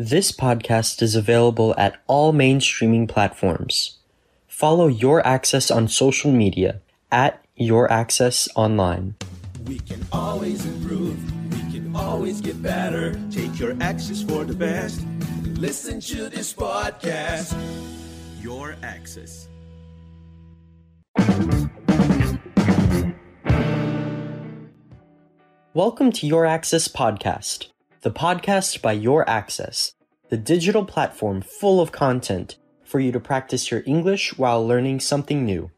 This podcast is available at all main streaming platforms. Follow Your Access on social media at Your Access Online. We can always improve. We can always get better. Take your access for the best. Listen to this podcast. Your access. Welcome to Your Access Podcast, the podcast by Your Access, the digital platform full of content for you to practice your English while learning something new.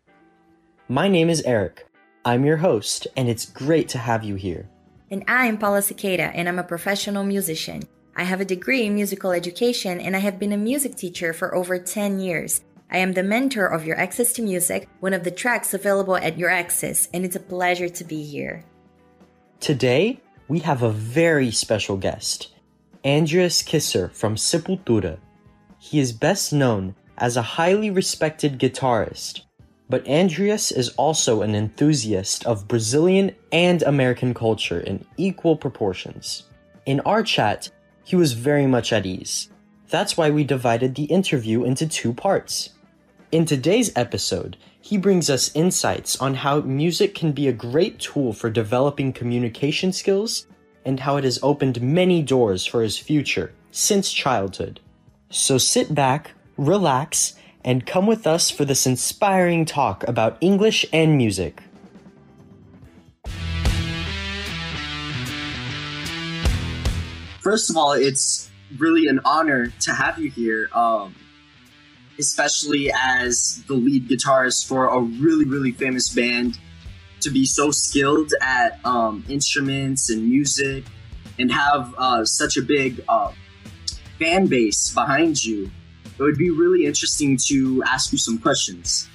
My name is Eric. I'm your host, and it's great to have you here. And I'm Paula Cicada, and I'm a professional musician. I have a degree in musical education, and I have been a music teacher for over 10 years. I am the mentor of Your Access to Music, one of the tracks available at Your Access, and it's a pleasure to be here. Today, we have a very special guest, Andreas Kisser from Sepultura. He is best known as a highly respected guitarist, but Andreas is also an enthusiast of Brazilian and American culture in equal proportions. In our chat, he was very much at ease. That's why we divided the interview into two parts. In today's episode, he brings us insights on how music can be a great tool for developing communication skills and how it has opened many doors for his future since childhood. So sit back, relax, and come with us for this inspiring talk about English and music. First of all, it's really an honor to have you here. Um, especially as the lead guitarist for a really, really famous band, to be so skilled at um, instruments and music and have uh, such a big uh, fan base behind you, it would be really interesting to ask you some questions.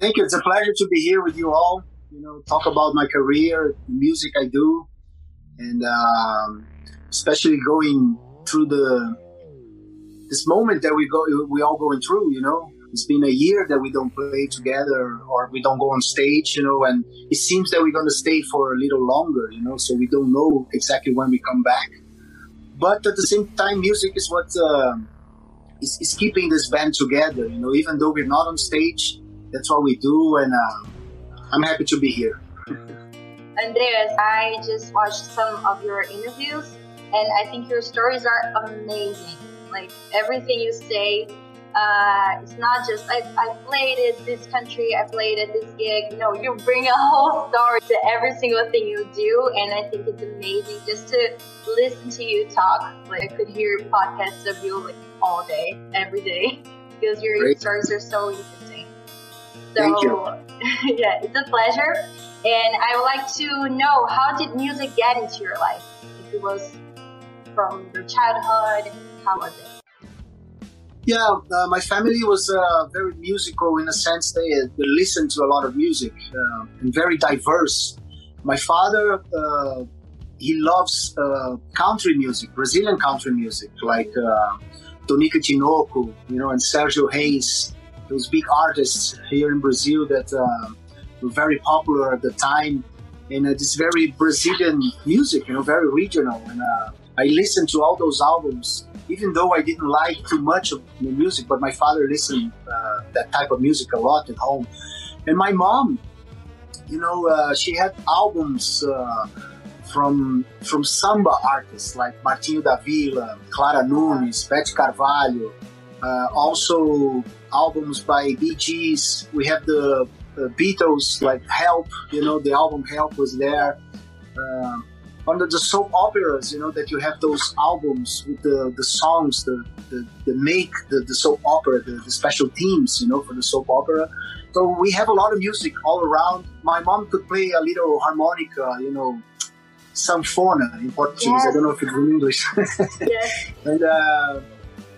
Thank you. It's a pleasure to be here with you all. You know, talk about my career, the music I do, and um, especially going through the this moment that we go we all going through you know? It's been a year that we don't play together or we don't go on stage you know and it seems that we're going to stay for a little longer you know? So we don't know exactly when we come back. But at the same time music is what uh, is, is keeping this band together you know? Even though we're not on stage that's what we do and uh, i'm happy to be here. Andreas i just watched some of your interviews and i think your stories are amazing like everything you say, uh, it's not just I, I played at this country, I played at this gig. No, you bring a whole story to every single thing you do, and I think it's amazing just to listen to you talk. Like I could hear podcasts of you like all day, every day, because your Great. stories are so interesting. So Thank you. yeah, it's a pleasure. And I would like to know how did music get into your life? If it was from your childhood, how was it? Yeah, uh, my family was uh, very musical in a sense. They, they listened to a lot of music uh, and very diverse. My father, uh, he loves uh, country music, Brazilian country music, like uh, Tonica Tinoco, you know, and Sergio Reis, those big artists here in Brazil that were very popular at the time. And it's very Brazilian music, you know, very regional. And I listened to all those albums even though I didn't like too much of the music, but my father listened uh, that type of music a lot at home. And my mom, you know, uh, she had albums uh, from from samba artists like Martinho da Vila, Clara Nunes, Beth Carvalho. Uh, also albums by Gees. We have the, the, Beatles, like Help. You know, the album Help was there. Uh, under the soap operas, you know, that you have those albums with the, the songs, the, the, the make the, the soap opera, the, the special themes, you know, for the soap opera. So we have a lot of music all around. My mom could play a little harmonica, you know, sanfona in Portuguese. Yes. I don't know if it's in English. yes. And, uh,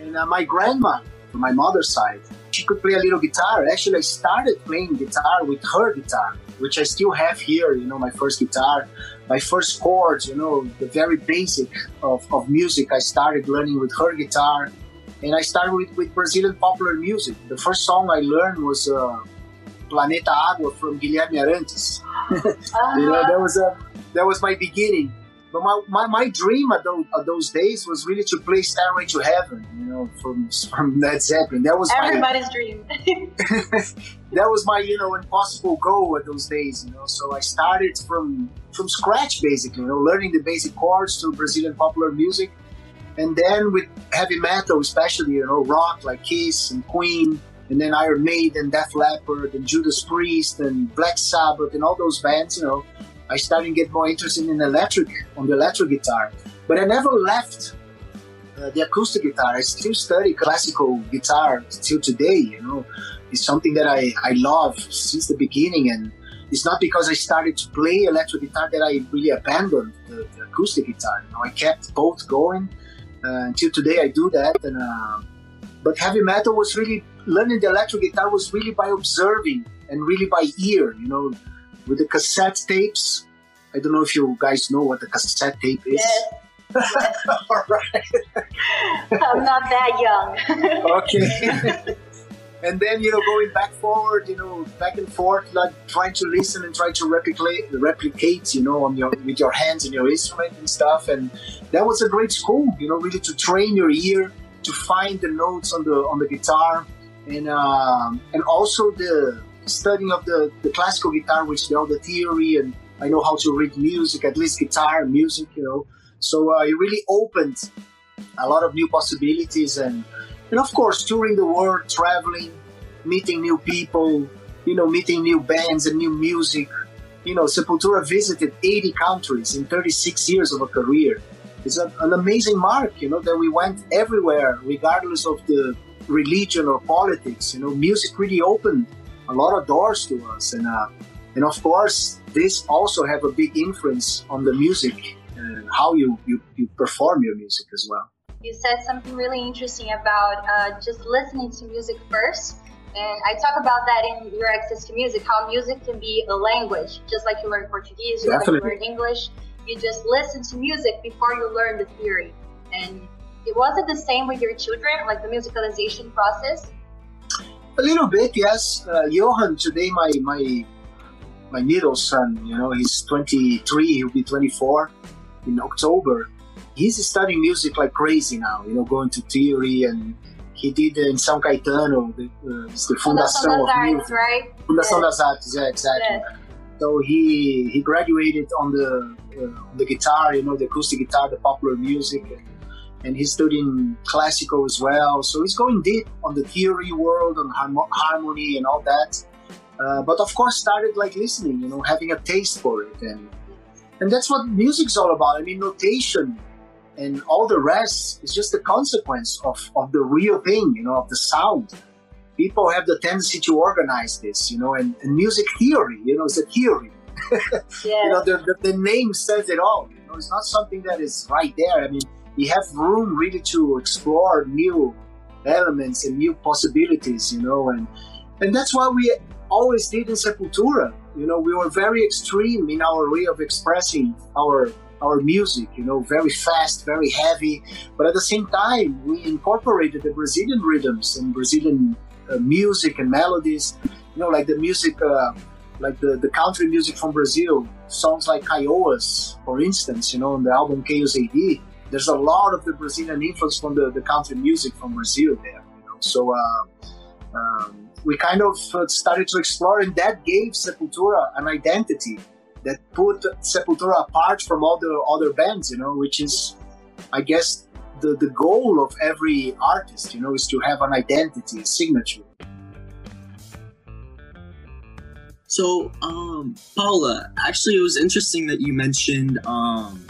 and uh, my grandma, from my mother's side, she could play a little guitar. Actually, I started playing guitar with her guitar, which I still have here, you know, my first guitar my first chords, you know, the very basic of, of music. I started learning with her guitar, and I started with, with Brazilian popular music. The first song I learned was uh, Planeta Água from Guilherme Arantes. uh-huh. you know, that was a that was my beginning. But my, my, my dream at those, at those days was really to play Stairway to Heaven, you know, from from Led Zeppelin. That was everybody's my, dream. that was my you know impossible goal at those days, you know. So I started from from scratch basically, you know, learning the basic chords to Brazilian popular music, and then with heavy metal, especially you know rock like Kiss and Queen, and then Iron Maiden, and Def Leppard, and Judas Priest, and Black Sabbath, and all those bands, you know I started to get more interested in electric on the electric guitar. But I never left uh, the acoustic guitar. I still study classical guitar till today. You know, it's something that I, I love since the beginning, and it's not because I started to play electric guitar that I really abandoned the, the acoustic guitar. You know, I kept both going uh, until today. I do that, and uh, but heavy metal was really learning the electric guitar was really by observing and really by ear. You know, with the cassette tapes. I don't know if you guys know what the cassette tape is. Yes. yes. All right. I'm not that young. okay. and then you know going back forward, you know back and forth, like trying to listen and try to replicate, replicate, you know, on your with your hands and your instrument and stuff. And that was a great school, you know, really to train your ear to find the notes on the on the guitar, and um, and also the studying of the, the classical guitar, which know the theory and I know how to read music, at least guitar music, you know. So uh, it really opened a lot of new possibilities and and of course touring the world, traveling, meeting new people, you know, meeting new bands and new music. You know, Sepultura visited 80 countries in 36 years of a career. It's a, an amazing mark, you know, that we went everywhere, regardless of the religion or politics. You know, music really opened a lot of doors to us, and uh, and of course, this also have a big influence on the music and how you, you, you perform your music as well. You said something really interesting about uh, just listening to music first. And I talk about that in your access to music, how music can be a language, just like you learn Portuguese, just Definitely. like you learn English. You just listen to music before you learn the theory. And it wasn't the same with your children, like the musicalization process. A little bit, yes. Uh, Yohan, today my my my middle son, you know, he's 23, he'll be 24 in October. He's studying music like crazy now, you know, going to theory and he did in São Caetano, the, uh, the Fundação of Music. right? Fundação das Artes, yeah, exactly. Yes. So he he graduated on the uh, on the guitar, you know, the acoustic guitar, the popular music, and, and he's studying classical as well. So he's going deep on the theory world, on harmony and all that. Uh, but of course, started like listening, you know, having a taste for it, and and that's what music's all about. I mean, notation and all the rest is just a consequence of of the real thing, you know, of the sound. People have the tendency to organize this, you know, and, and music theory, you know, is a theory. yeah. you know, the, the, the name says it all. You know, it's not something that is right there. I mean, you have room really to explore new elements and new possibilities, you know, and and that's why we always did in Sepultura. You know, we were very extreme in our way of expressing our our music. You know, very fast, very heavy, but at the same time, we incorporated the Brazilian rhythms and Brazilian uh, music and melodies. You know, like the music, uh, like the, the country music from Brazil, songs like Kaiowas, for instance. You know, on the album Chaos AD, there's a lot of the Brazilian influence from the, the country music from Brazil there. You know, so. Uh, um, we kind of uh, started to explore, and that gave Sepultura an identity that put Sepultura apart from all the other bands, you know, which is, I guess, the, the goal of every artist, you know, is to have an identity, a signature. So, um, Paula, actually, it was interesting that you mentioned um,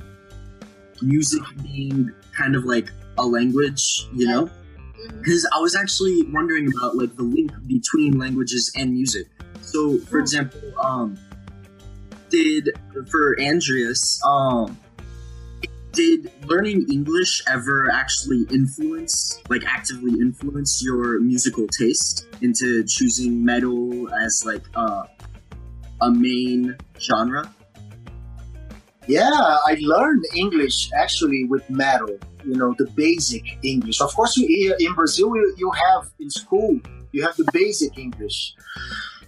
music being kind of like a language, you know? because I was actually wondering about like the link between languages and music. So, for oh. example, um, did for Andreas, um, did learning English ever actually influence, like actively influence your musical taste into choosing metal as like uh, a main genre? Yeah, I learned English actually with metal you know the basic English. Of course, in Brazil you, you have in school you have the basic English.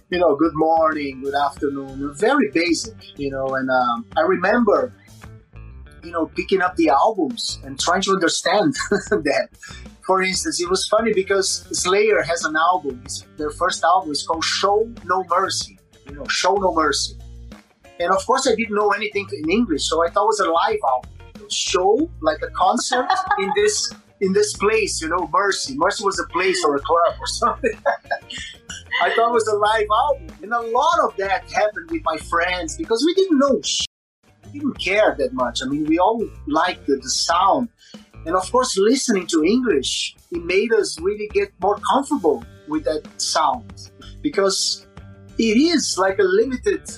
You know, good morning, good afternoon, very basic. You know, and um, I remember you know, picking up the albums and trying to understand that. For instance, it was funny because Slayer has an album. Their first album is called Show No Mercy. You know, Show No Mercy. And of course, I didn't know anything in English, so I thought it was a live album. Show like a concert in this in this place, you know, Mercy. Mercy was a place or a club or something. I thought it was a live album. And a lot of that happened with my friends because we didn't know We didn't care that much. I mean, we all liked the, the sound. And of course, listening to English, it made us really get more comfortable with that sound because it is like a limited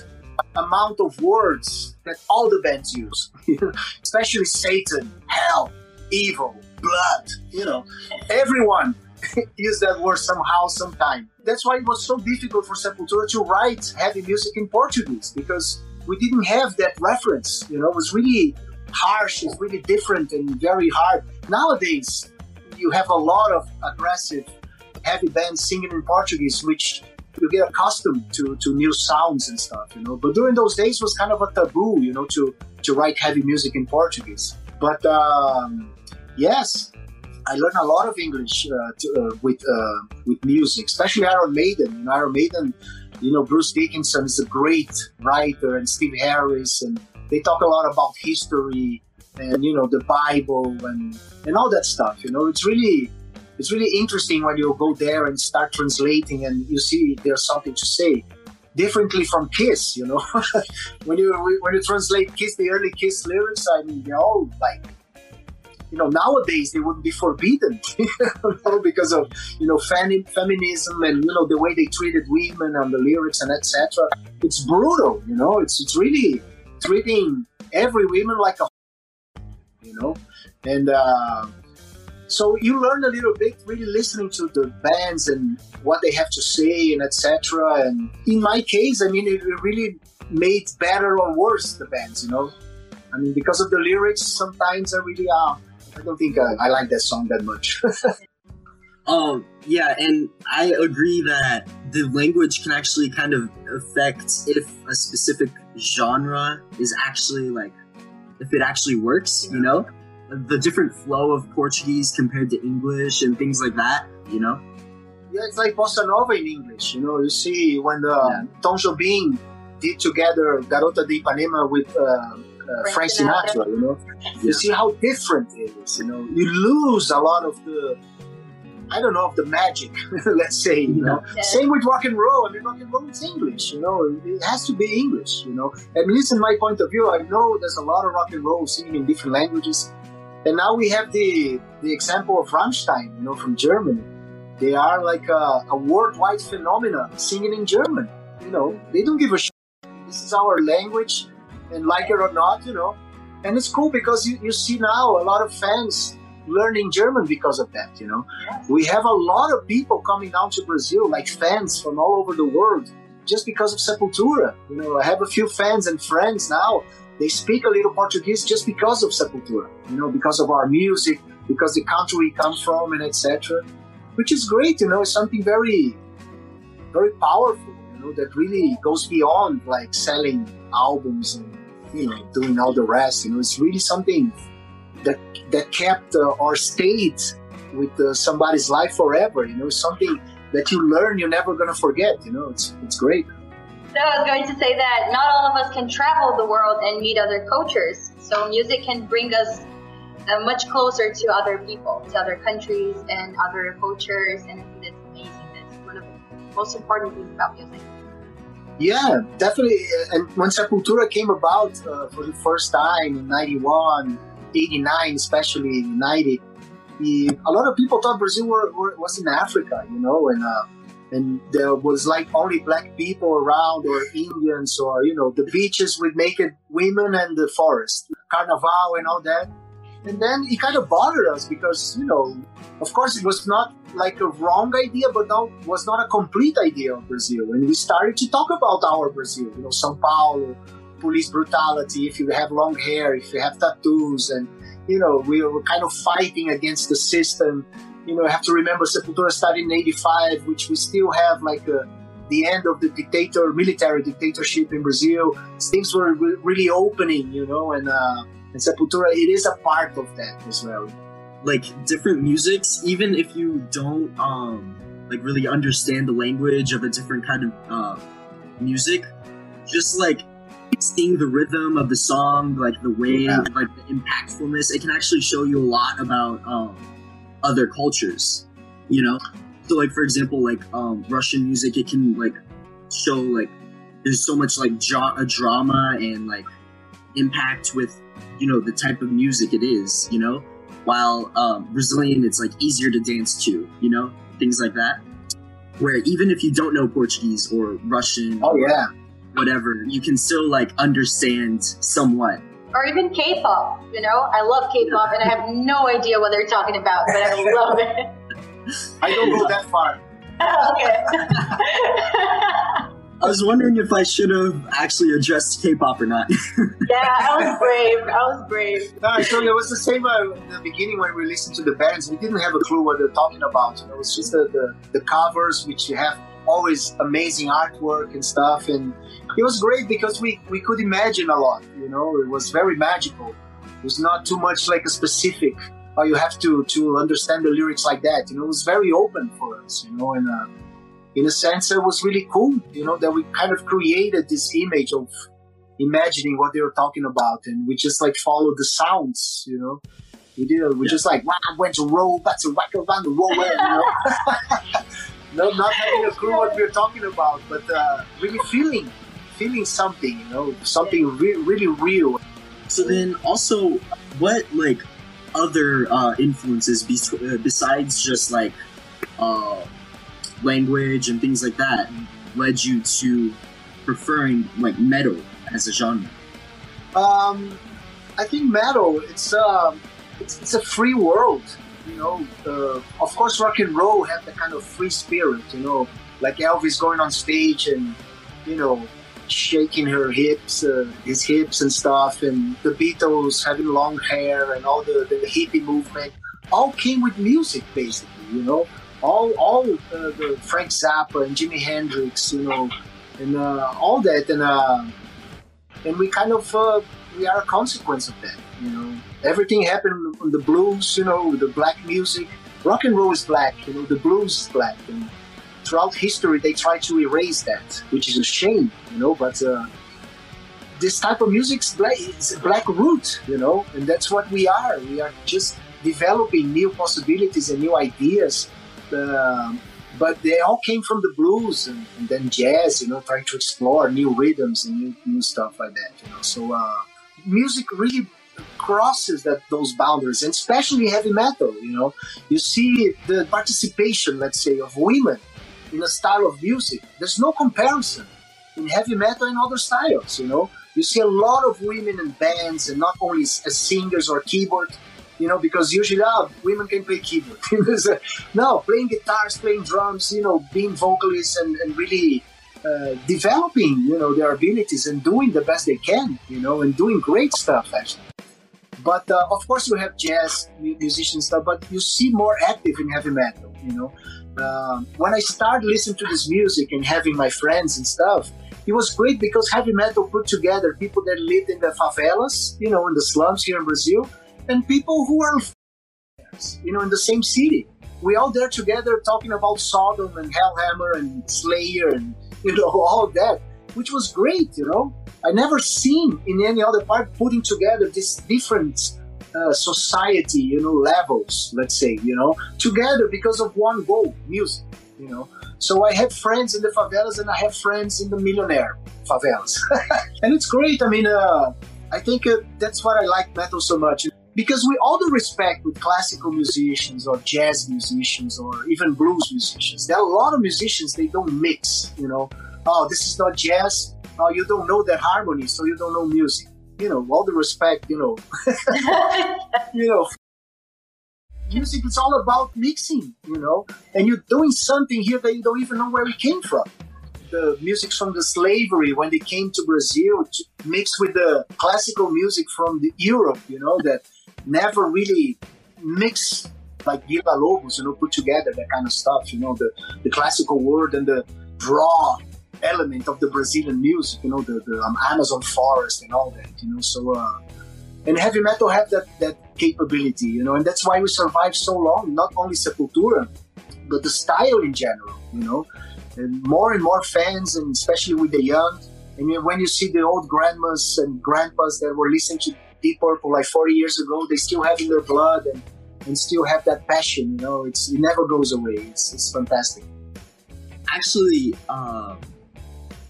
amount of words that all the bands use, especially Satan, hell, evil, blood. You know, everyone use that word somehow, sometime. That's why it was so difficult for Sepultura to write heavy music in Portuguese because we didn't have that reference. You know, it was really harsh, it's really different and very hard. Nowadays, you have a lot of aggressive heavy bands singing in Portuguese, which you get accustomed to, to new sounds and stuff, you know. But during those days was kind of a taboo, you know, to, to write heavy music in Portuguese. But um, yes, I learned a lot of English uh, to, uh, with uh, with music, especially Iron Maiden. You know, Iron Maiden, you know, Bruce Dickinson is a great writer, and Steve Harris, and they talk a lot about history and you know the Bible and and all that stuff. You know, it's really it's really interesting when you go there and start translating, and you see there's something to say. Differently from Kiss. You know, when you when you translate Kiss, the early Kiss lyrics, I mean, they're all like you know nowadays they wouldn't be forbidden you know, because of you know feminism and you know the way they treated women and the lyrics and etc it's brutal you know? It's it's really treating every woman like a you know? And uh, so you learn a little bit really listening to the bands and what they have to say and etc and in my case i mean it really made better or worse the bands you know I mean, because of the lyrics, sometimes I really uh, I don't think uh, I like that song that much. um, yeah, and I agree that the language can actually kind of affect if a specific genre is actually like, if it actually works, you know? The different flow of Portuguese compared to English and things like that, you know? Yeah, it's like bossa nova in English, you know? You see when the yeah. Tom Jobim did together Garota de Ipanema with uh, uh, Frank Sinatra, you know. You see how different it is, you know. You lose a lot of the, I don't know, of the magic, let's say, you know. Yeah. Same with rock and roll. I mean, rock and roll is English, you know. It has to be English, you know. At least in my point of view, I know there's a lot of rock and roll singing in different languages. And now we have the the example of Rammstein, you know, from Germany. They are like a, a worldwide phenomenon singing in German. You know, they don't give a shit. This is our language and like it or not, you know. And it's cool because you, you see now a lot of fans learning German because of that, you know. We have a lot of people coming down to Brazil, like fans from all over the world, just because of Sepultura. You know, I have a few fans and friends now. They speak a little Portuguese just because of Sepultura, you know, because of our music, because the country we come from, and etc. Which is great, you know. It's something very, very powerful, you know, that really goes beyond like selling albums and you know doing all the rest. You know, it's really something that that kept uh, or stayed with uh, somebody's life forever. You know, something that you learn you're never gonna forget. You know, it's it's great. So I was going to say that not all of us can travel the world and meet other cultures. So music can bring us uh, much closer to other people, to other countries and other cultures, and I think that's amazing. That's one of the most important things about music. Yeah, definitely. And when Sepultura came about uh, for the first time in 91, 89, especially in 90, a lot of people thought Brazil were, were, was in Africa, you know, and uh, and there was like only black people around or Indians or, you know, the beaches with naked women and the forest, carnival and all that. And then it kind of bothered us because, you know, of course, it was not like a wrong idea, but now was not a complete idea of Brazil. And we started to talk about our Brazil, you know, São Paulo, police brutality, if you have long hair, if you have tattoos, and, you know, we were kind of fighting against the system. You know, I have to remember Sepultura started in 85, which we still have like a, the end of the dictator, military dictatorship in Brazil. Things were re- really opening, you know, and, uh, And Sepultura, it is a part of that as well. Like different musics, even if you don't um like really understand the language of a different kind of uh, music, just like seeing the rhythm of the song, like the way, Yeah. like the impactfulness, it can actually show you a lot about um, other cultures. You know, so like for example, like um, Russian music, it can like show like there's so much like jo- a drama and like impact with you know the type of music it is. You know, while um, Brazilian, it's like easier to dance to. You know, things like that. Where even if you don't know Portuguese or Russian, Oh yeah, whatever, you can still like understand somewhat. Or even K-pop, you know? I love K-pop and I have no idea what they're talking about, but I love it. I don't go that far. okay. I was wondering if I should have actually addressed K-pop or not. yeah, I was brave. I was brave. No, I told you it was the same uh, in the beginning when we listened to the bands. We didn't have a clue what they're talking about. You know, it was just the, the, the covers, which you have always amazing artwork and stuff. And it was great because we, we could imagine a lot. You know, it was very magical. It was not too much like a specific. Oh, you have to to understand the lyrics like that. You know, it was very open for us. You know, and uh, in a sense, it was really cool. You know, that we kind of created this image of imagining what they were talking about, and we just like followed the sounds. You know, we did. We just like wow, went to roll, back to whack around the roll. You know, no, not having a clue what we're talking about, but uh, really feeling, feeling something. You know, something re- really real. so then, also, what like other uh, influences bes- uh, besides just like uh, language and things like that led you to preferring like metal as a genre? Um, I think metal. It's um, it's, it's a free world. You know, uh, of course, rock and roll had the kind of free spirit. You know, like Elvis going on stage and you know shaking her hips, uh, his hips and stuff, and the Beatles having long hair and all the, the hippie movement. All came with music, basically. You know, all all uh, the Frank Zappa and Jimi Hendrix. You know, and uh, all that and. Uh, and we kind of uh, we are a consequence of that you know. Everything happened on the blues you know the black music. Rock and roll is black you know the blues is black. And throughout history they try to erase that which is a shame you know but uh, this type of music is black, root you know and that's what we are. We are just developing new possibilities and new ideas um, but they all came from the blues and, and then jazz, you know, trying to explore new rhythms and new, new stuff like that, you know. So uh, music really crosses that those boundaries, and especially heavy metal. You know, you see the participation, let's say, of women in a style of music. There's no comparison in heavy metal and other styles. You know, you see a lot of women in bands, and not only as as singers or keyboard you know, because usually ah, women can play keyboard. no, playing guitars, playing drums, you know, being vocalists and, and really uh, developing, you know, their abilities and doing the best they can, you know, and doing great stuff actually. But uh, of course, you have jazz musicians stuff, but you see more active in heavy metal, you know. Um, when I started listening to this music and having my friends and stuff, it was great because heavy metal put together people that lived in the favelas, you know, in the slums here in Brazil, and people who are, you know, in the same city. We all there together talking about Sodom and Hellhammer and Slayer and you know all that, which was great. You know, I never seen in any other part putting together this different uh, society, you know, levels. Let's say, you know, together because of one goal: music. You know, so I have friends in the favelas and I have friends in the millionaire favelas, and it's great. I mean, uh, I think uh, that's what I like metal so much because with all the respect with classical musicians or jazz musicians or even blues musicians, there are a lot of musicians they don't mix. You know, oh, this is not jazz. Oh, you don't know that harmony, so you don't know music. You know, all the respect. You know, you know. Music is all about mixing, you know, and you're doing something here that you don't even know where it came from the music from the slavery when they came to Brazil to mixed with the classical music from the Europe, you know, that never really mixed like Villa Lobos, you know, put together that kind of stuff, you know, the, the classical world and the raw element of the Brazilian music, you know, the, the um, Amazon forest and all that, you know. So uh, and heavy metal have that that capability, you know, and that's why we survived so long. Not only Sepultura, but the style in general, you know, and more and more fans, and especially with the young. And when you see the old grandmas and grandpas that were listening to Deep Purple like 40 years ago, they still have in their blood and, and still have that passion. You know, it's it never goes away. It's it's fantastic. Actually, um,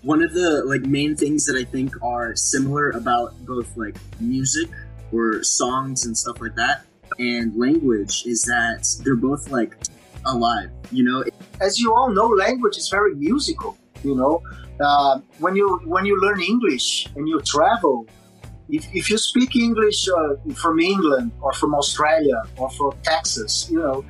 one of the like main things that I think are similar about both like music or songs and stuff like that and language is that they're both like alive. You know, as you all know, language is very musical. You know, uh, when you when you learn English and you travel, if, if you speak English uh, from England or from Australia or from Texas, you know,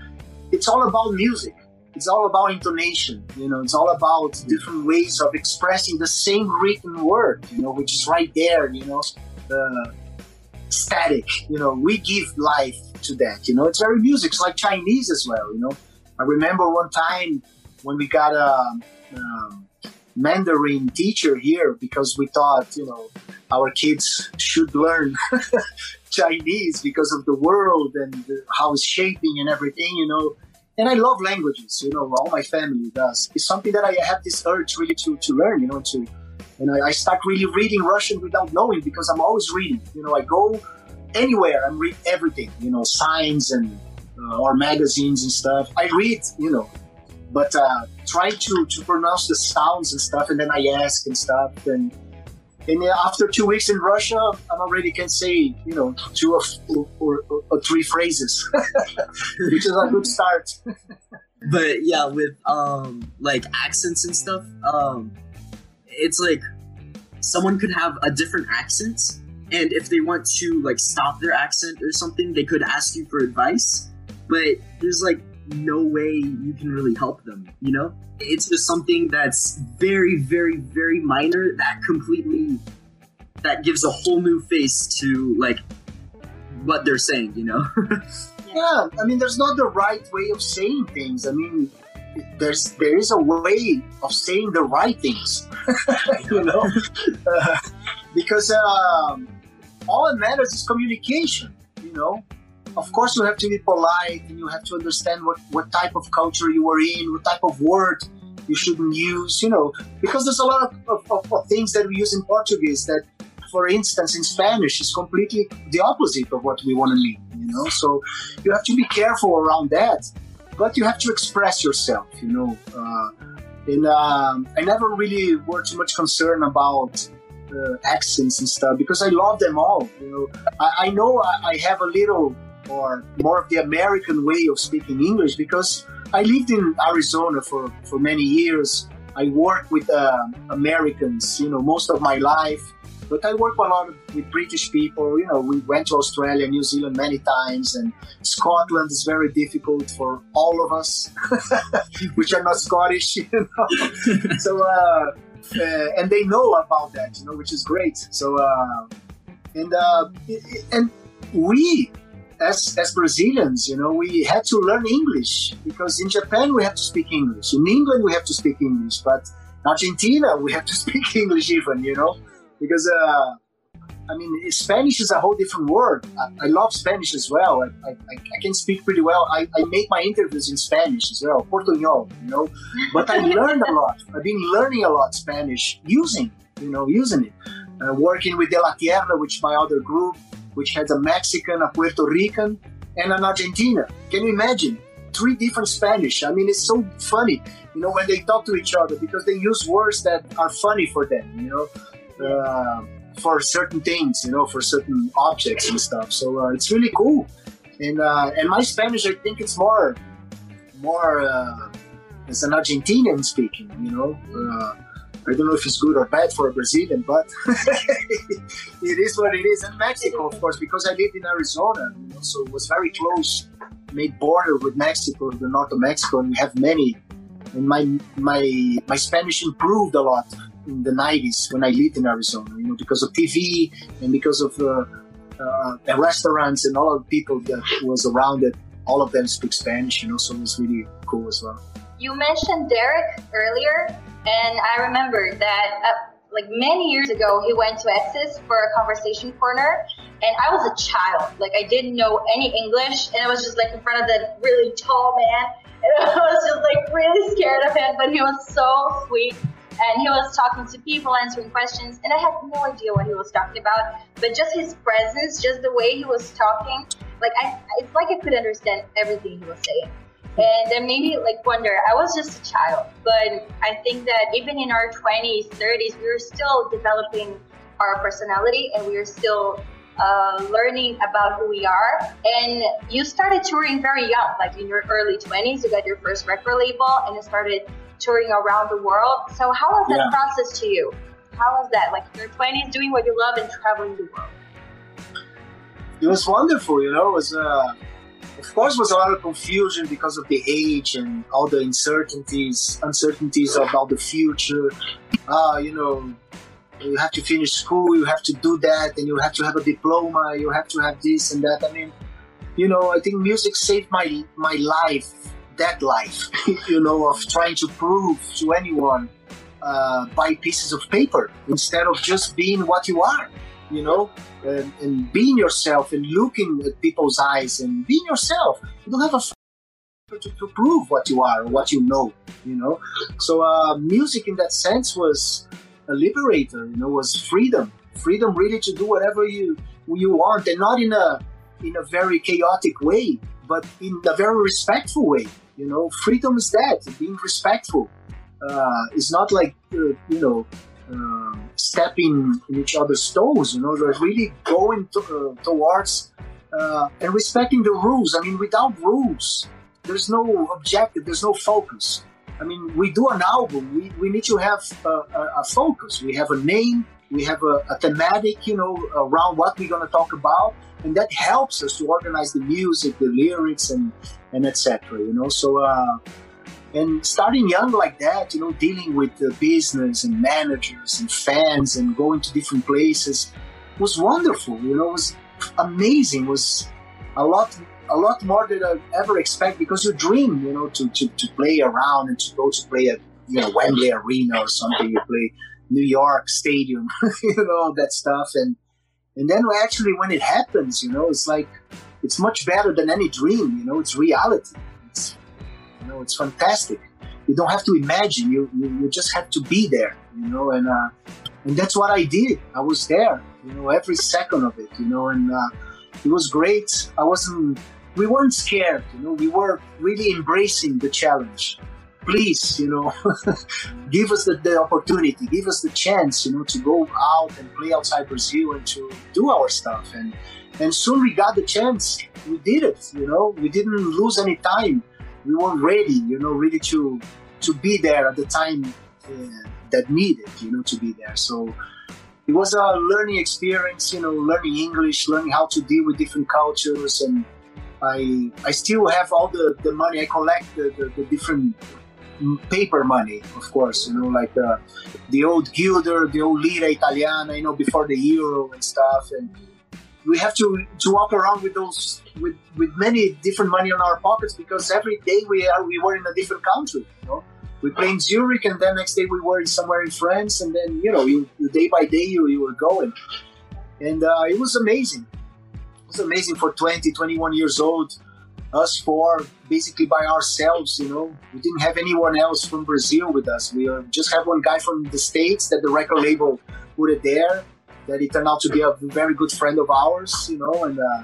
it's all about music. It's all about intonation. You know, it's all about different ways of expressing the same written word. You know, which is right there. You know, uh, static. You know, we give life to that. You know, it's very music. It's like Chinese as well. You know, I remember one time when we got a. Um, Mandarin teacher here because we thought, you know, our kids should learn Chinese because of the world and how it's shaping and everything, you know. And I love languages, you know, all my family does. It's something that I have this urge really to, to learn, you know, to, and I, I start really reading Russian without knowing because I'm always reading. You know, I go anywhere, I'm read everything, you know, signs and uh, or magazines and stuff. I read, you know, but uh, try to, to pronounce the sounds and stuff, and then I ask and stuff. And and after two weeks in Russia, I already can say you know two or, or, or, or three phrases, which is a good start. but yeah, with um like accents and stuff, um, it's like someone could have a different accent, and if they want to like stop their accent or something, they could ask you for advice. But there's like no way you can really help them, you know? It's just something that's very, very, very minor that completely that gives a whole new face to like what they're saying, you know? yeah, I mean there's not the right way of saying things. I mean there's there is a way of saying the right things, you know, because um, all that matters is communication. You know, of course you have to be polite and you have to understand what, what type of culture you are in, what type of word you shouldn't use, you know, because there's a lot of, of, of things that we use in Portuguese that, for instance, in Spanish is completely the opposite of what we want to mean, you know. So you have to be careful around that, but you have to express yourself, you know. Uh, and um, I never really were too much concerned about uh, accents and stuff because I love them all. You know, I, I know I, I have a little or more of the American way of speaking English because I lived in Arizona for, for many years. I worked with uh, Americans, you know, most of my life. But I work a lot with British people. You know, we went to Australia, New Zealand many times, and Scotland is very difficult for all of us, which are not Scottish. You know, so uh, uh, and they know about that, you know, which is great. So uh, and uh, and we as as Brazilians, you know, we had to learn English because in Japan we have to speak English. In England we have to speak English, but Argentina we have to speak English even, you know, because uh, I mean Spanish is a whole different word. I, I love Spanish as well. I, I, I, can speak pretty well. I, I make my interviews in Spanish as well, Portuñol, you know. But I learned a lot. I've been learning a lot Spanish using, you know, using it. Uh, working with De La Tierra, which my other group, which has a Mexican, a Puerto Rican, and an Argentina. Can you imagine? Three different Spanish. I mean, it's so funny, you know, when they talk to each other because they use words that are funny for them, you know, uh, for certain things, you know, for certain objects and stuff. So uh, it's really cool. And uh, and my Spanish, I think it's more more uh, as an Argentinian speaking, you know. I don't know if it's good or bad for a Brazilian, but it is what it is. And Mexico, of course, because I lived in Arizona, you know, so it was very close, made border with Mexico, the north of Mexico, and we have many. And my my my Spanish improved a lot in the 90s when I lived in Arizona, you know, because of TV and because of uh, uh, the restaurants and all of the people that was around it. All of them speak Spanish, you know, so it was really cool as well. You mentioned Derrick earlier. And I remember that uh, like many years ago, he went to Access for a conversation corner. and I was a child. Like I didn't know any English, and I was just like in front of that really tall man, and I was just like really scared of him. But he was so sweet, and he was talking to people, answering questions, and I had no idea what he was talking about. But just his presence, just the way he was talking, like I, it's like I could understand everything he was saying. And that made me like wonder. I was just a child, but I think that even in our 20s, 30s, we were still developing our personality and we are still uh, learning about who we are. And you started touring very young, like in your early 20s, you got your first record label and you started touring around the world. So, how was that Yeah. process to you? How was that? Like in your 20s, doing what you love and traveling the world? it was wonderful, you know. It was, uh, of course, was a lot of confusion because of the age and all the uncertainties, uncertainties about the future. Uh, you know, you have to finish school, you have to do that, and you have to have a diploma, you have to have this and that. I mean, you know, I think music saved my my life, that life, you know, of trying to prove to anyone uh, by pieces of paper instead of just being what you are, you know and, and being yourself and looking at people's eyes and being yourself. You don't have a f- to, to prove what you are or what you know, you know. So uh, music in that sense was a liberator, you know, was freedom, freedom really to do whatever you you want, and not in a in a very chaotic way, but in a very respectful way. You know, freedom is that being respectful. Uh, it's not like uh, you know um, stepping in each other's toes. You know, they're really going to, uh, towards uh, and respecting the rules. I mean, without rules, there's no objective, there's no focus. I mean, we do an album, we, we need to have a, a, a focus. We have a name, we have a, a thematic, you know, around what we're going to talk about, and that helps us to organize the music, the lyrics, and and etc. You know, so. Uh, and starting young like that, you know, dealing with the business and managers and fans and going to different places was wonderful. You know, it was amazing. It was a lot, a lot more than I ever expect because you dream, you know, to, to, to play around and to go to play at, you know, Wembley Arena or something. You play New York Stadium, you know, all that stuff. And, and then actually when it happens, you know, it's like, it's much better than any dream, you know, it's reality. It's, know, it's fantastic. You don't have to imagine. You, you, you just have to be there. You know, and uh, and that's what I did. I was there. You know, every second of it. You know, and uh, it was great. I wasn't. We weren't scared. You know, we were really embracing the challenge. Please, you know, give us the, the opportunity, give us the chance, you know, to go out and play outside Brazil and to do our stuff. And and soon we got the chance. We did it. You know, we didn't lose any time we weren't ready, you know, really to to be there at the time uh, that needed, you know, to be there. So it was a learning experience, you know, learning English, learning how to deal with different cultures, and I I still have all the, the money. I collect the, the, the different paper money, of course, you know, like the the old guilder, the old lira italiana, you know, before the euro and stuff, and we have to to walk around with those with with many different money on our pockets because every day we are we were in a different country. You know, we play in Zurich, and then next day we were somewhere in France, and then you know, you, you day by day you you were going, and uh, it was amazing. It was amazing for 20, 21 years old. Us four, basically by ourselves, you know. We didn't have anyone else from Brazil with us. We uh, just had one guy from the States that the record label put it there that he turned out to be a very good friend of ours, you know, and uh,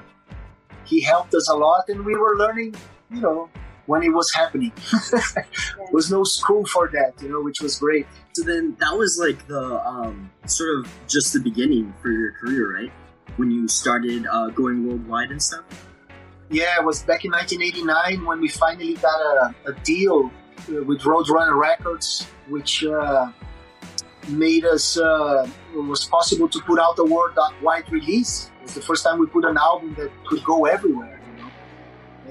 he helped us a lot. And we were learning, you know, when it was happening. there was no school for that, you know, which was great. So then that was like the um, sort of just the beginning for your career, right? When you started uh, going worldwide and stuff. Yeah, it was back in 1989 when we finally got a, a deal uh, with Roadrunner Records, which uh, made us uh, it was possible to put out a worldwide release. It was the first time we put an album that could go everywhere. You know?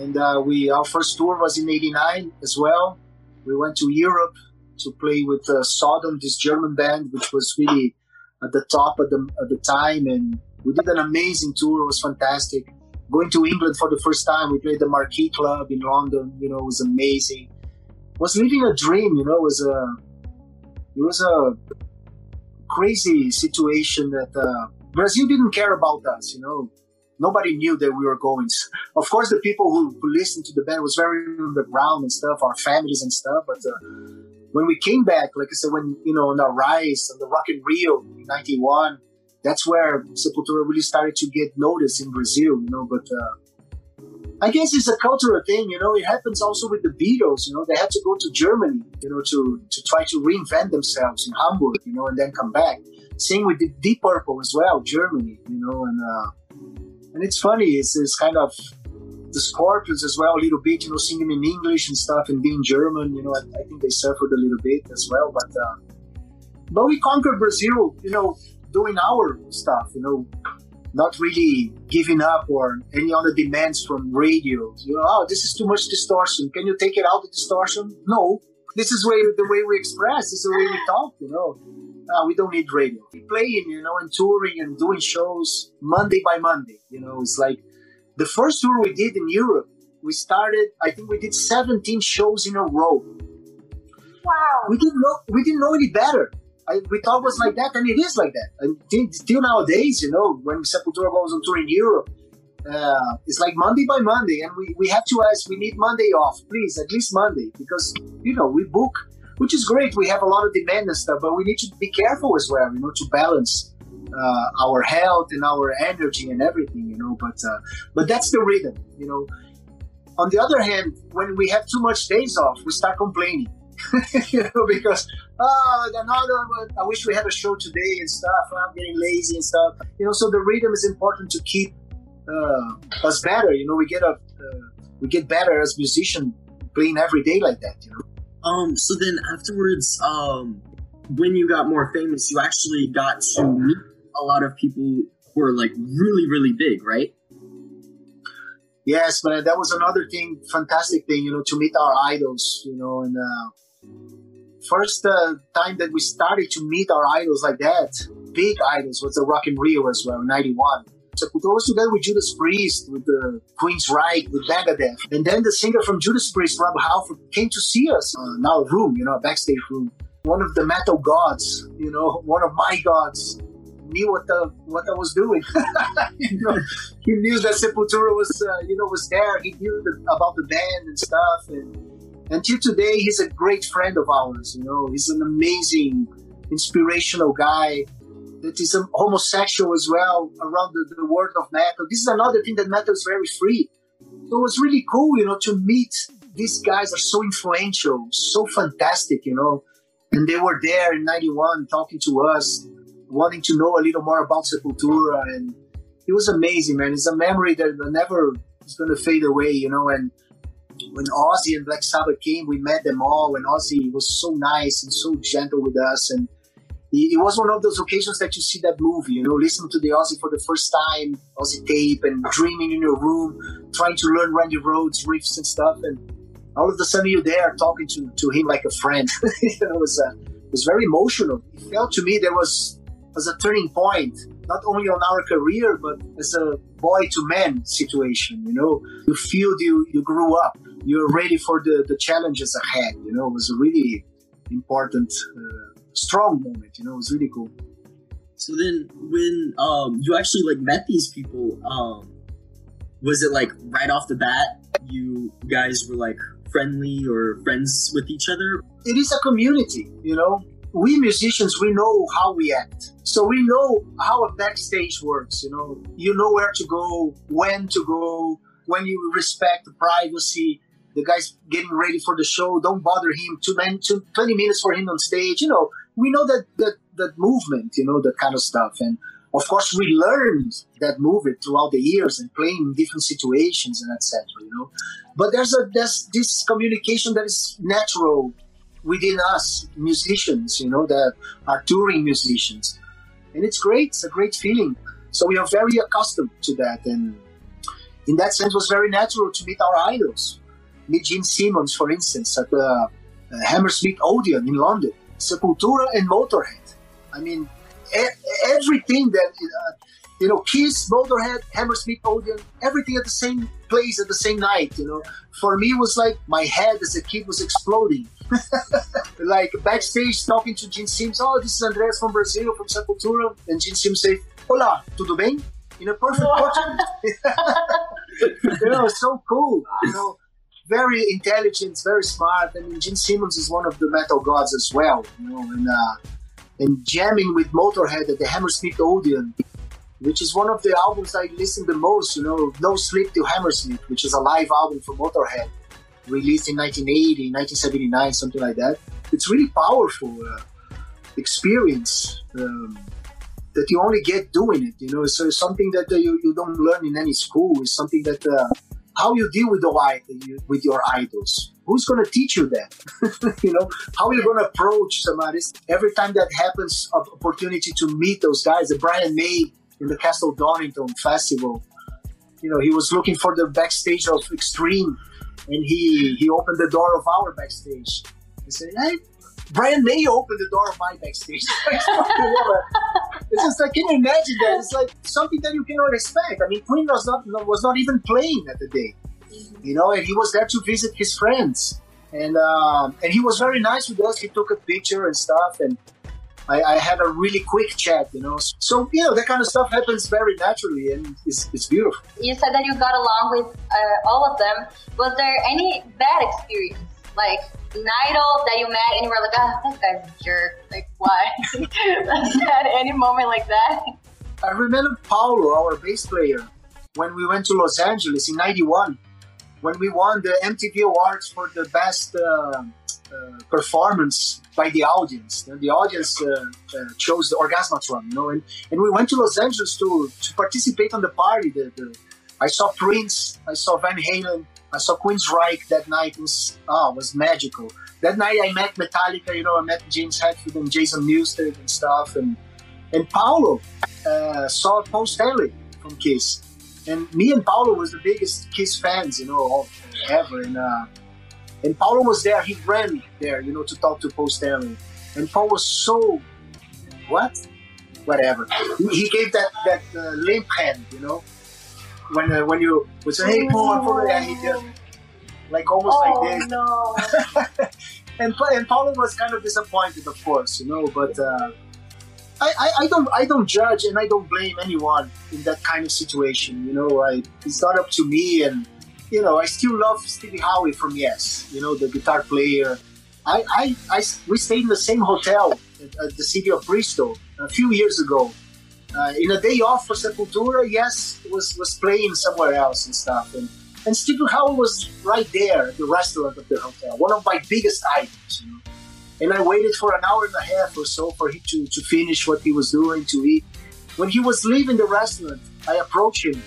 And uh, we our first tour was in '89 as well. We went to Europe to play with uh, Sodom, this German band, which was really at the top at the at the time, and we did an amazing tour. It was fantastic. Going to England for the first time, we played the Marquee Club in London. You know, it was amazing. Was living a dream. You know, it was a it was a crazy situation that uh, Brazil didn't care about us, you know. Nobody knew that we were going. Of course, the people who, who listened to the band was very underground and stuff, our families and stuff. But uh, when we came back, like I said, when you know, on our rise on the Rock in Rio in '91, that's where Sepultura really started to get noticed in Brazil, you know. But uh, I guess it's a cultural thing, you know. It happens also with the Beatles, you know. They had to go to Germany, you know, to to try to reinvent themselves in Hamburg, you know, and then come back. Same with the Deep Purple as well, Germany, you know, and uh, and it's funny. It's, it's kind of the Scorpions as well, a little bit, you know, singing in English and stuff, and being German, you know, I, I think they suffered a little bit as well, but uh, but we conquered Brazil, you know, doing our stuff, you know, not really giving up or any other demands from radio. You know, oh, this is too much distortion. Can you take it out the distortion? No, this is way the way we express. This is the way we talk. You know, uh, we don't need radio. We playing, you know, and touring and doing shows Monday by Monday. You know, it's like the first tour we did in Europe. We started. I think we did 17 shows in a row. Wow. We didn't know. We didn't know any better. I, we thought it was like that, and it is like that. And still nowadays, you know, when Sepultura goes on tour in Europe, uh, it's like Monday by Monday, and we, we have to ask, we need Monday off, please, at least Monday, because, you know, we book, which is great. We have a lot of demand and stuff, but we need to be careful as well, you know, to balance uh, our health and our energy and everything, you know, but, uh, but that's the rhythm, you know. On the other hand, when we have too much days off, we start complaining you know, because oh, another. I wish we had a show today and stuff. I'm getting lazy and stuff. You know, so the rhythm is important to keep uh, us better. You know, we get a uh, we get better as musicians playing every day like that. You know. Um. So then afterwards, um, when you got more famous, you actually got to meet a lot of people who were like really, really big, right? Yes, but that was another thing, fantastic thing, you know, to meet our idols, you know, and uh, first uh, time that we started to meet our idols like that, big idols, was the Rock in Rio as well, 91. Sepultura was together with Judas Priest, with the Queensryche, with Megadeth. And then the singer from Judas Priest, Rob Halford, came to see us uh, in our room, you know, a backstage room. One of the metal gods, you know, one of my gods, knew what the what I was doing. you know, he knew that Sepultura was, uh, you know, was there. He knew the, about the band and stuff. And until today, he's a great friend of ours. You know, he's an amazing, inspirational guy that is a homosexual as well around the, the world of metal. This is another thing that metal is very free. So it was really cool, you know, to meet these guys are so influential, so fantastic, you know. And they were there in 91 talking to us, wanting to know a little more about Sepultura. And it was amazing, man. It's a memory that never is going to fade away, you know. And when Ozzy and Black Sabbath came, we met them all, and Ozzy was so nice and so gentle with us. And it was one of those occasions that you see that movie, you know, listening to the Ozzy for the first time, Ozzy tape, and dreaming in your room, trying to learn Randy Rhoads riffs and stuff. And all of a sudden, you're there talking to, to him like a friend. it was, uh, it was very emotional. It felt to me there was, was a turning point not only on our career, but as a boy to man situation. You know, you feel you you grew up, you're ready for the the challenges ahead. You know, it was a really important, uh, strong moment. You know, it was really cool. So then, when um, you actually like met these people, um, was it like right off the bat you guys were like friendly or friends with each other? It is a community, you know we musicians we know how we act so we know how a backstage works you know you know where to go when to go when you respect the privacy the guy's getting ready for the show don't bother him too many 20 minutes for him on stage you know we know that that that movement you know that kind of stuff and of course we learned that movement throughout the years and playing in different situations and etc you know but there's a there's this communication that is natural within us musicians, you know, that are touring musicians. And it's great. It's a great feeling. So we are very accustomed to that. And in that sense, it was very natural to meet our idols. Meet Gene Simmons, for instance, at the uh, Hammersmith Odeon in London, Sepultura and Motorhead. I mean, e- everything that, uh, you know, Kiss, Motorhead, Hammersmith Odeon, everything at the same place at the same night, you know. For me, it was like my head as a kid was exploding like backstage talking to Gene Simmons, oh, this is Andreas from Brazil, from Sepultura. And Gene Simmons say, Olá, tudo bem? In a perfect Portuguese. you know, so cool. You know, very intelligent, very smart. I mean, Gene Simmons is one of the metal gods as well. You know, and uh, and jamming with Motorhead at the Hammersmith Odeon, which is one of the albums I listen the most. You know, No Sleep to Hammersmith, which is a live album for Motorhead, released in 1980, 1979, something like that. It's really powerful uh, experience. Um, that you only get doing it, you know. So it's something that uh, you, you don't learn in any school. It's something that uh, how you deal with the with your idols. Who's going to teach you that? you know, how are you going to approach somebody? Every time that happens, of opportunity to meet those guys. The Brian May in the Castle Donington Festival. You know, he was looking for the backstage of Extreme, and he he opened the door of our backstage. He said, "Hey, Brian May opened the door of my backstage." it's just like, can you imagine that? It's like something that you cannot expect. I mean, Queen was not was not even playing at the day, you know, and he was there to visit his friends, and um, and he was very nice with us. He took a picture and stuff, and I, I, had a really quick chat, you know. So you know that kind of stuff happens very naturally, and it's, it's beautiful. You said that you got along with uh, all of them. Was there any bad experience, like an idol that you met and you were like, ah, oh, that guy's a jerk. Like, why? At any moment like that? I remember Paulo, our bass player, when we went to Los Angeles in 91, when we won the MTV Awards for the best uh, uh, performance by the audience. And the audience uh, uh chose the Orgasmatron, you know, and, and we went to Los Angeles to, to participate on the party. The, the, I saw Prince, I saw Van Halen, I saw Queensryche that night. It was oh, it was magical. That night I met Metallica. You know, I met James Hetfield and Jason Newsted and stuff. And and Paulo uh, saw Paul Stanley from Kiss. And me and Paulo was the biggest Kiss fans, you know, ever. And uh, and Paulo was there. He ran there, you know, to talk to Paul Stanley. And Paul was so what, whatever. He, gave that that uh, limp hand, you know when uh, when you would say, "Hey, Paul, I'm from he did like almost oh, like this. No. and and Paulo was kind of disappointed, of course, you know. But uh, I, I, I don't I don't judge and I don't blame anyone in that kind of situation. You know, I it's not up to me, and you know I still love Stevie Howe from Yes. You know, the guitar player. I, I, I we stayed in the same hotel at, at the city of Bristol a few years ago uh, in a day off for Sepultura, yes, was was playing somewhere else and stuff. And and Stephen Howe was right there at the restaurant of the hotel, one of my biggest items. You know? And I waited for an hour and a half or so for him to, to finish what he was doing to eat. When he was leaving the restaurant, I approached him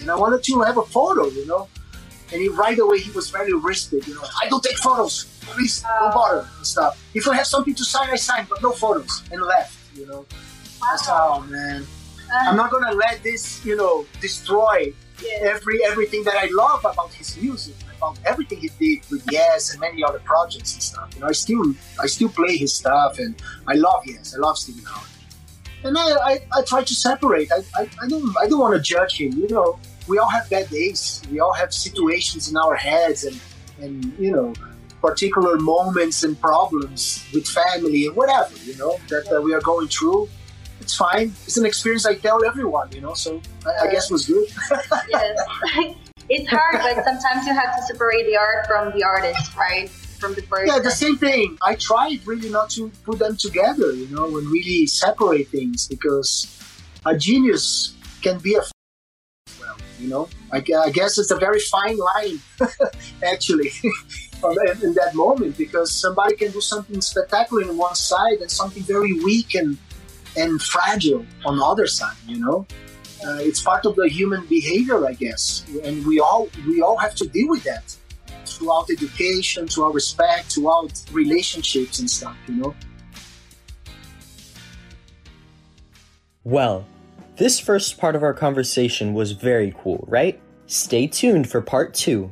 and I wanted to have a photo, you know. And he right away he was very risky, you know. I don't take photos, please don't bother and stuff. If you have something to sign, I sign, but no photos. And left, you know. That's how, man. Uh, I'm not gonna let this, you know, destroy yeah. every everything that I love about his music, about everything he did with Yes and many other projects and stuff. You know, I still I still play his stuff, and I love Yes. I love Stephen Howe. And I, I, I try to separate. I, I, I don't I don't want to judge him. You know, we all have bad days. We all have situations in our heads, and and you know particular moments and problems with family and whatever you know that uh, we are going through it's fine. It's an experience I tell everyone, you know. So I, I guess it was good. yes, it's hard, but sometimes you have to separate the art from the artist, right? From the person. Yeah, the same thing. I tried really not to put them together, you know, and really separate things because a genius can be a well, you know. I, I guess it's a very fine line, actually. in that moment because somebody can do something spectacular on one side and something very weak and and fragile on the other side you know? Uh, it's part of the human behavior i guess. And we all we all have to deal with that throughout education throughout respect throughout relationships and stuff you know? Well this first part of our conversation was very cool right? Stay tuned for part two